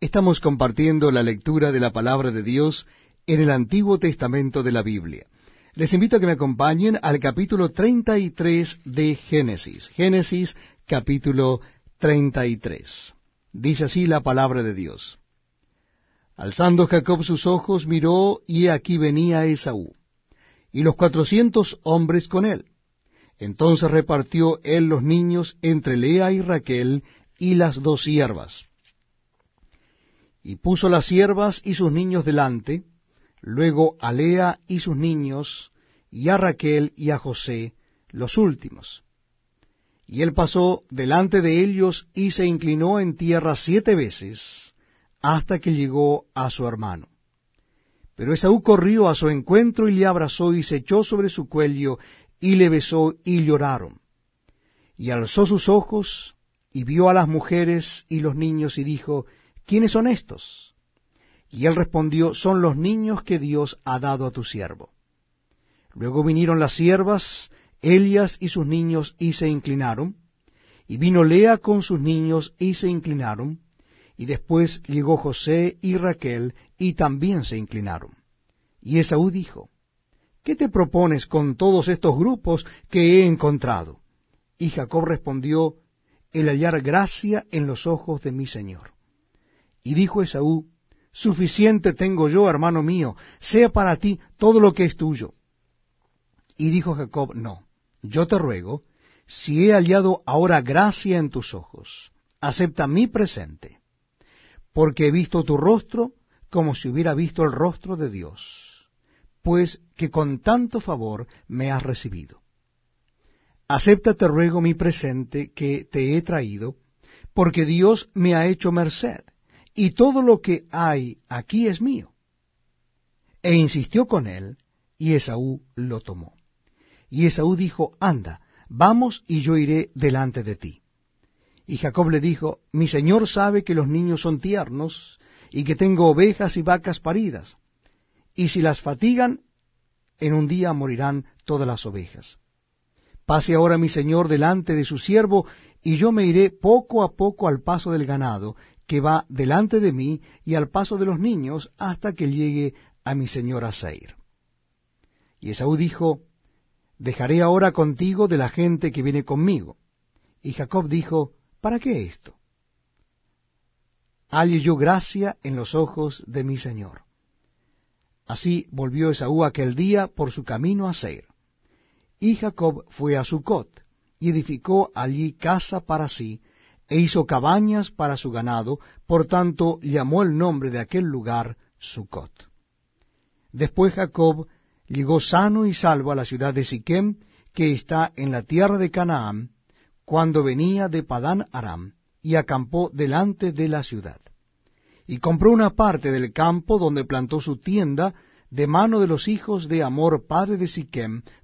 Estamos compartiendo la lectura de la palabra de Dios en el Antiguo Testamento de la Biblia. Les invito a que me acompañen al capítulo 33 de Génesis. Génesis capítulo 33. Dice así la palabra de Dios. Alzando Jacob sus ojos, miró, y aquí venía Esaú, y los cuatrocientos hombres con él. Entonces repartió él los niños entre Lea y Raquel y las dos siervas y puso las siervas y sus niños delante, luego a Lea y sus niños, y a Raquel y a José, los últimos. Y él pasó delante de ellos y se inclinó en tierra siete veces, hasta que llegó a su hermano. Pero Esaú corrió a su encuentro y le abrazó y se echó sobre su cuello y le besó y lloraron. Y alzó sus ojos y vio a las mujeres y los niños y dijo, ¿quiénes son estos? Y él respondió, son los niños que Dios ha dado a tu siervo. Luego vinieron las siervas, Elias y sus niños, y se inclinaron, y vino Lea con sus niños, y se inclinaron, y después llegó José y Raquel, y también se inclinaron. Y Esaú dijo, ¿qué te propones con todos estos grupos que he encontrado? Y Jacob respondió, el hallar gracia en los ojos de mi Señor. Y dijo Esaú, Suficiente tengo yo, hermano mío, sea para ti todo lo que es tuyo. Y dijo Jacob, No, yo te ruego, si he hallado ahora gracia en tus ojos, acepta mi presente, porque he visto tu rostro como si hubiera visto el rostro de Dios, pues que con tanto favor me has recibido. Acepta, te ruego, mi presente que te he traído, porque Dios me ha hecho merced y todo lo que hay aquí es mío. E insistió con él, y Esaú lo tomó. Y Esaú dijo, Anda, vamos y yo iré delante de ti. Y Jacob le dijo, Mi señor sabe que los niños son tiernos, y que tengo ovejas y vacas paridas, y si las fatigan, en un día morirán todas las ovejas. Pase ahora mi señor delante de su siervo, y yo me iré poco a poco al paso del ganado, que va delante de mí y al paso de los niños hasta que llegue a mi señor Seir. Y Esaú dijo, Dejaré ahora contigo de la gente que viene conmigo. Y Jacob dijo, ¿Para qué esto? Halle yo gracia en los ojos de mi señor. Así volvió Esaú aquel día por su camino a Seir. Y Jacob fue a Sucot, y edificó allí casa para sí, e hizo cabañas para su ganado, por tanto llamó el nombre de aquel lugar Sucot. Después Jacob llegó sano y salvo a la ciudad de Siquem, que está en la tierra de Canaán, cuando venía de Padán Aram, y acampó delante de la ciudad. Y compró una parte del campo donde plantó su tienda de mano de los hijos de Amor, padre de Siquem,